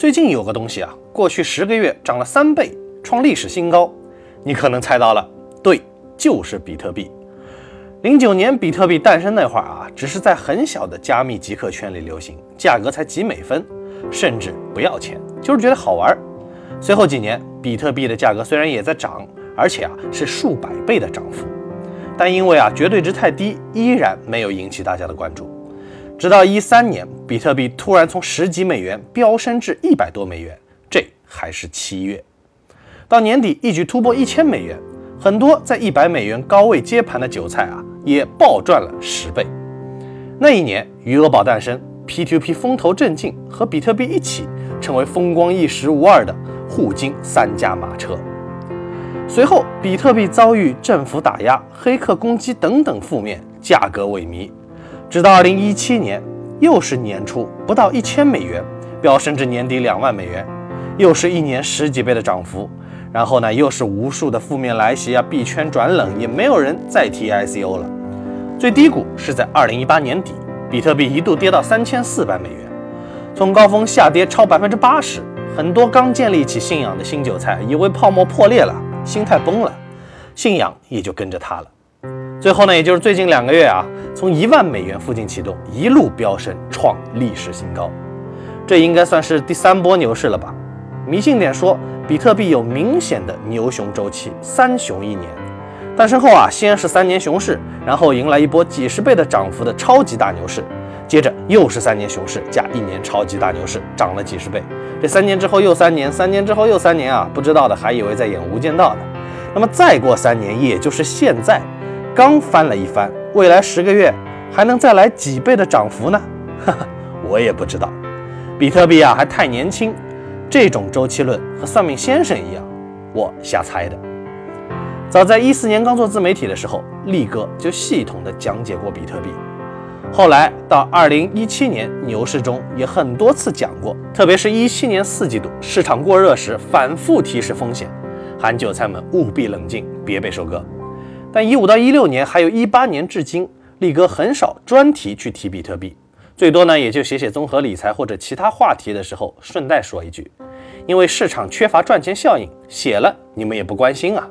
最近有个东西啊，过去十个月涨了三倍，创历史新高。你可能猜到了，对，就是比特币。零九年比特币诞生那会儿啊，只是在很小的加密极客圈里流行，价格才几美分，甚至不要钱，就是觉得好玩。随后几年，比特币的价格虽然也在涨，而且啊是数百倍的涨幅，但因为啊绝对值太低，依然没有引起大家的关注。直到一三年，比特币突然从十几美元飙升至一百多美元，这还是七月。到年底一举突破一千美元，很多在一百美元高位接盘的韭菜啊，也暴赚了十倍。那一年，余额宝诞生，P2P 风头正劲，和比特币一起成为风光一时无二的。沪金三驾马车。随后，比特币遭遇政府打压、黑客攻击等等负面，价格萎靡。直到二零一七年，又是年初不到一千美元，飙升至年底两万美元，又是一年十几倍的涨幅。然后呢，又是无数的负面来袭啊，币圈转冷，也没有人再提 ICO 了。最低谷是在二零一八年底，比特币一度跌到三千四百美元，从高峰下跌超百分之八十。很多刚建立起信仰的新韭菜以为泡沫破裂了，心态崩了，信仰也就跟着塌了。最后呢，也就是最近两个月啊，从一万美元附近启动，一路飙升，创历史新高。这应该算是第三波牛市了吧？迷信点说，比特币有明显的牛熊周期，三熊一年。诞生后啊，先是三年熊市，然后迎来一波几十倍的涨幅的超级大牛市。接着又是三年熊市加一年超级大牛市，涨了几十倍。这三年之后又三年，三年之后又三年啊！不知道的还以为在演《无间道》呢。那么再过三年，也就是现在，刚翻了一番，未来十个月还能再来几倍的涨幅呢？哈哈，我也不知道。比特币啊还太年轻，这种周期论和算命先生一样，我瞎猜的。早在一四年刚做自媒体的时候，力哥就系统的讲解过比特币。后来到二零一七年牛市中也很多次讲过，特别是一七年四季度市场过热时，反复提示风险，喊韭菜们务必冷静，别被收割。但一五到一六年，还有一八年至今，力哥很少专题去提比特币，最多呢也就写写综合理财或者其他话题的时候顺带说一句，因为市场缺乏赚钱效应，写了你们也不关心啊。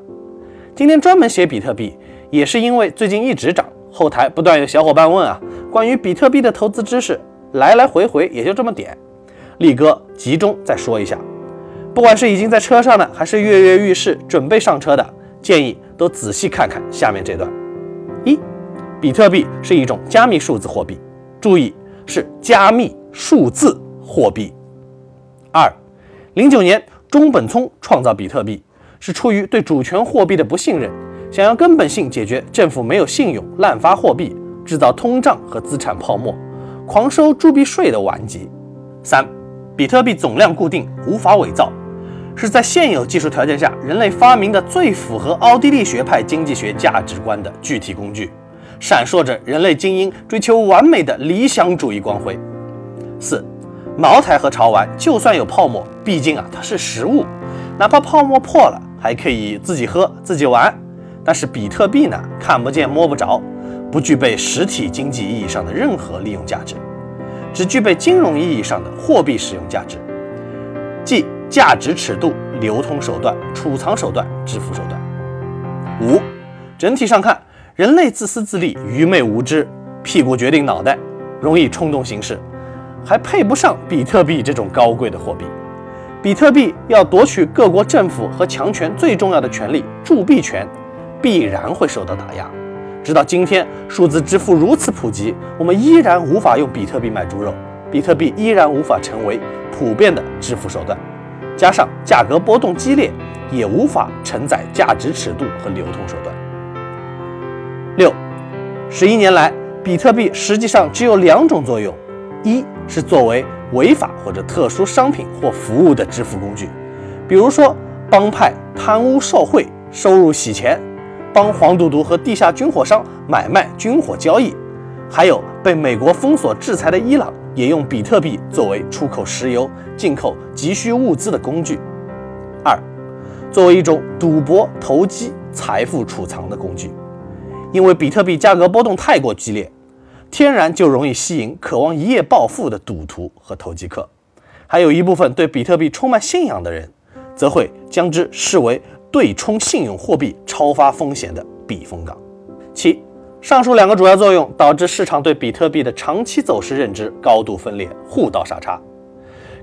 今天专门写比特币，也是因为最近一直涨。后台不断有小伙伴问啊，关于比特币的投资知识，来来回回也就这么点。力哥集中再说一下，不管是已经在车上的，还是跃跃欲试准备上车的，建议都仔细看看下面这段。一，比特币是一种加密数字货币，注意是加密数字货币。二，零九年中本聪创造比特币，是出于对主权货币的不信任。想要根本性解决政府没有信用、滥发货币、制造通胀和资产泡沫、狂收铸币税的顽疾。三、比特币总量固定，无法伪造，是在现有技术条件下人类发明的最符合奥地利学派经济学价值观的具体工具，闪烁着人类精英追求完美的理想主义光辉。四、茅台和潮玩就算有泡沫，毕竟啊它是实物，哪怕泡沫破了，还可以自己喝自己玩。但是比特币呢，看不见摸不着，不具备实体经济意义上的任何利用价值，只具备金融意义上的货币使用价值，即价值尺度、流通手段、储藏手段、支付手段。五，整体上看，人类自私自利、愚昧无知、屁股决定脑袋，容易冲动行事，还配不上比特币这种高贵的货币。比特币要夺取各国政府和强权最重要的权利——铸币权。必然会受到打压。直到今天，数字支付如此普及，我们依然无法用比特币买猪肉，比特币依然无法成为普遍的支付手段。加上价格波动激烈，也无法承载价值尺度和流通手段。六，十一年来，比特币实际上只有两种作用：一是作为违法或者特殊商品或服务的支付工具，比如说帮派贪污受贿、收入洗钱。帮黄赌毒和地下军火商买卖军火交易，还有被美国封锁制裁的伊朗，也用比特币作为出口石油、进口急需物资的工具。二，作为一种赌博、投机、财富储藏的工具，因为比特币价格波动太过激烈，天然就容易吸引渴望一夜暴富的赌徒和投机客。还有一部分对比特币充满信仰的人，则会将之视为对冲信用货币超发风险的避风港。七，上述两个主要作用导致市场对比特币的长期走势认知高度分裂，互道傻叉。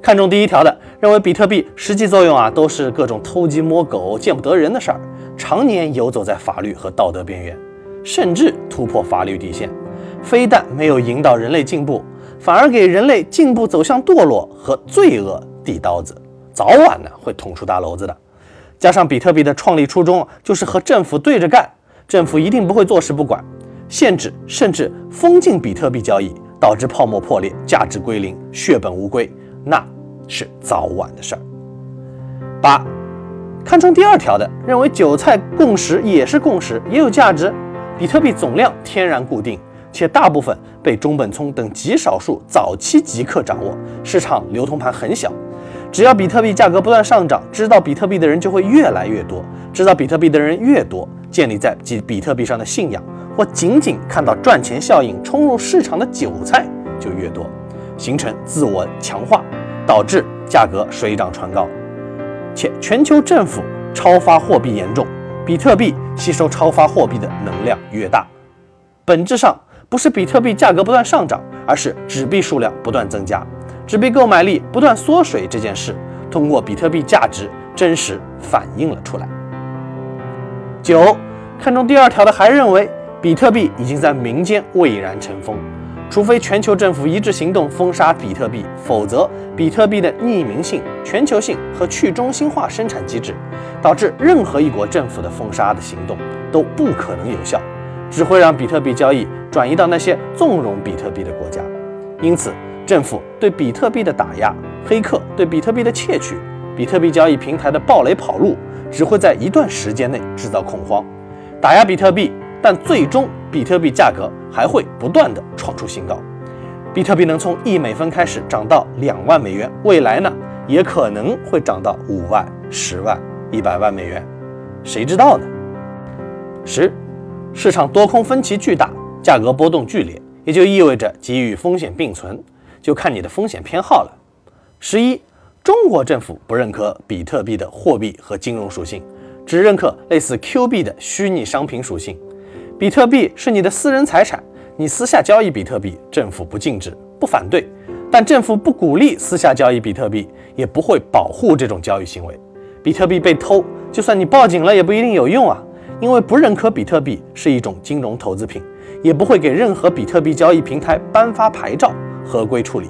看中第一条的认为比特币实际作用啊都是各种偷鸡摸狗、见不得人的事儿，常年游走在法律和道德边缘，甚至突破法律底线，非但没有引导人类进步，反而给人类进步走向堕落和罪恶递刀子，早晚呢会捅出大篓子的。加上比特币的创立初衷就是和政府对着干，政府一定不会坐视不管，限制甚至封禁比特币交易，导致泡沫破裂、价值归零、血本无归。那是早晚的事儿。八，看中第二条的认为韭菜共识也是共识，也有价值。比特币总量天然固定，且大部分被中本聪等极少数早期极客掌握，市场流通盘很小。只要比特币价格不断上涨，知道比特币的人就会越来越多，知道比特币的人越多，建立在比比特币上的信仰或仅仅看到赚钱效应冲入市场的韭菜就越多。形成自我强化，导致价格水涨船高，且全球政府超发货币严重，比特币吸收超发货币的能量越大。本质上不是比特币价格不断上涨，而是纸币数量不断增加，纸币购买力不断缩水这件事，通过比特币价值真实反映了出来。九，看中第二条的还认为，比特币已经在民间蔚然成风。除非全球政府一致行动封杀比特币，否则比特币的匿名性、全球性和去中心化生产机制，导致任何一国政府的封杀的行动都不可能有效，只会让比特币交易转移到那些纵容比特币的国家。因此，政府对比特币的打压、黑客对比特币的窃取、比特币交易平台的暴雷跑路，只会在一段时间内制造恐慌，打压比特币。但最终，比特币价格还会不断的创出新高。比特币能从一美分开始涨到两万美元，未来呢，也可能会涨到五万、十万、一百万美元，谁知道呢？十，市场多空分歧巨大，价格波动剧烈，也就意味着机遇风险并存，就看你的风险偏好了。十一，中国政府不认可比特币的货币和金融属性，只认可类似 Q 币的虚拟商品属性。比特币是你的私人财产，你私下交易比特币，政府不禁止、不反对，但政府不鼓励私下交易比特币，也不会保护这种交易行为。比特币被偷，就算你报警了，也不一定有用啊，因为不认可比特币是一种金融投资品，也不会给任何比特币交易平台颁发牌照，合规处理。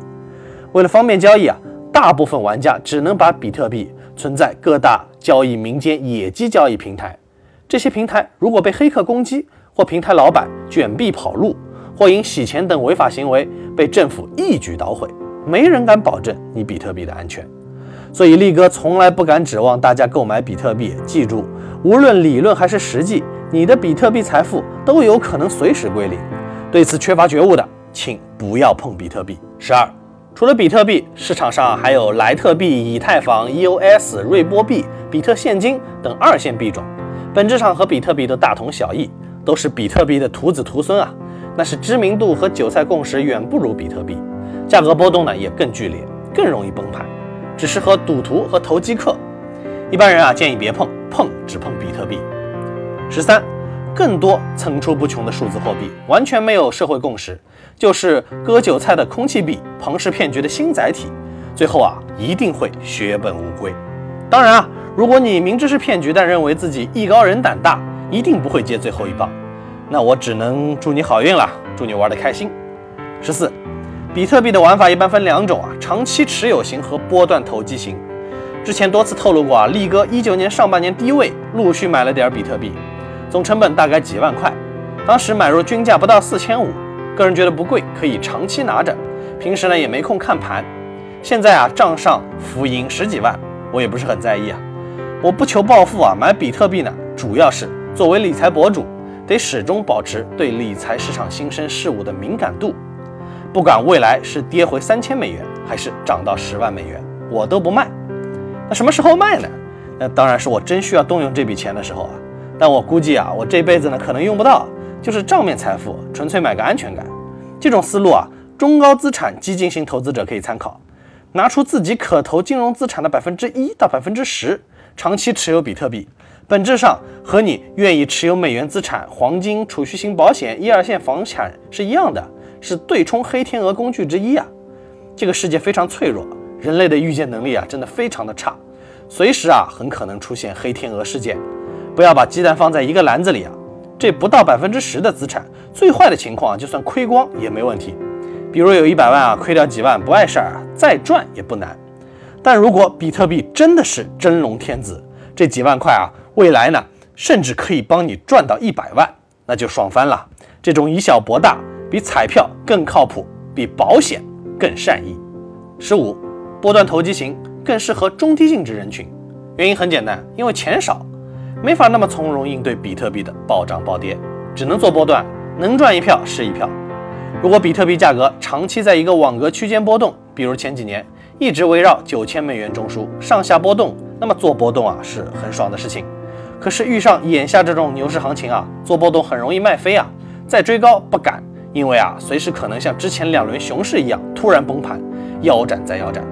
为了方便交易啊，大部分玩家只能把比特币存在各大交易民间野鸡交易平台，这些平台如果被黑客攻击，或平台老板卷币跑路，或因洗钱等违法行为被政府一举捣毁，没人敢保证你比特币的安全。所以力哥从来不敢指望大家购买比特币。记住，无论理论还是实际，你的比特币财富都有可能随时归零。对此缺乏觉悟的，请不要碰比特币。十二，除了比特币，市场上还有莱特币、以太坊、EOS、瑞波币、比特现金等二线币种，本质上和比特币都大同小异。都是比特币的徒子徒孙啊，那是知名度和韭菜共识远不如比特币，价格波动呢也更剧烈，更容易崩盘，只适合赌徒和投机客。一般人啊建议别碰，碰只碰比特币。十三，更多层出不穷的数字货币，完全没有社会共识，就是割韭菜的空气币，庞氏骗局的新载体，最后啊一定会血本无归。当然啊，如果你明知是骗局，但认为自己艺高人胆大。一定不会接最后一棒，那我只能祝你好运了，祝你玩的开心。十四，比特币的玩法一般分两种啊，长期持有型和波段投机型。之前多次透露过啊，力哥一九年上半年低位陆续买了点比特币，总成本大概几万块，当时买入均价不到四千五，个人觉得不贵，可以长期拿着，平时呢也没空看盘。现在啊账上浮盈十几万，我也不是很在意啊，我不求暴富啊，买比特币呢主要是。作为理财博主，得始终保持对理财市场新生事物的敏感度。不管未来是跌回三千美元，还是涨到十万美元，我都不卖。那什么时候卖呢？那当然是我真需要动用这笔钱的时候啊。但我估计啊，我这辈子呢可能用不到，就是账面财富，纯粹买个安全感。这种思路啊，中高资产激进型投资者可以参考。拿出自己可投金融资产的百分之一到百分之十，长期持有比特币，本质上和你愿意持有美元资产、黄金、储蓄型保险、一二线房产是一样的，是对冲黑天鹅工具之一啊。这个世界非常脆弱，人类的预见能力啊真的非常的差，随时啊很可能出现黑天鹅事件。不要把鸡蛋放在一个篮子里啊！这不到百分之十的资产，最坏的情况就算亏光也没问题。比如有一百万啊，亏掉几万不碍事儿啊，再赚也不难。但如果比特币真的是真龙天子，这几万块啊，未来呢，甚至可以帮你赚到一百万，那就爽翻了。这种以小博大，比彩票更靠谱，比保险更善意。十五，波段投机型更适合中低净值人群，原因很简单，因为钱少。没法那么从容应对比特币的暴涨暴跌，只能做波段，能赚一票是一票。如果比特币价格长期在一个网格区间波动，比如前几年一直围绕九千美元中枢上下波动，那么做波动啊是很爽的事情。可是遇上眼下这种牛市行情啊，做波动很容易卖飞啊，再追高不敢，因为啊随时可能像之前两轮熊市一样突然崩盘，腰斩再腰斩。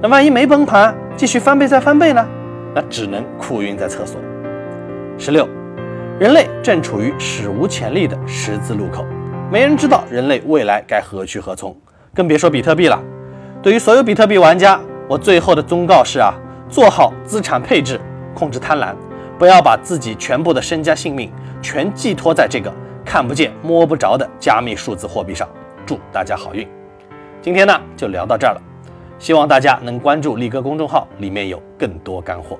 那万一没崩盘，继续翻倍再翻倍呢？那只能哭晕在厕所。十六，人类正处于史无前例的十字路口，没人知道人类未来该何去何从，更别说比特币了。对于所有比特币玩家，我最后的忠告是啊，做好资产配置，控制贪婪，不要把自己全部的身家性命全寄托在这个看不见摸不着的加密数字货币上。祝大家好运！今天呢就聊到这儿了，希望大家能关注力哥公众号，里面有更多干货。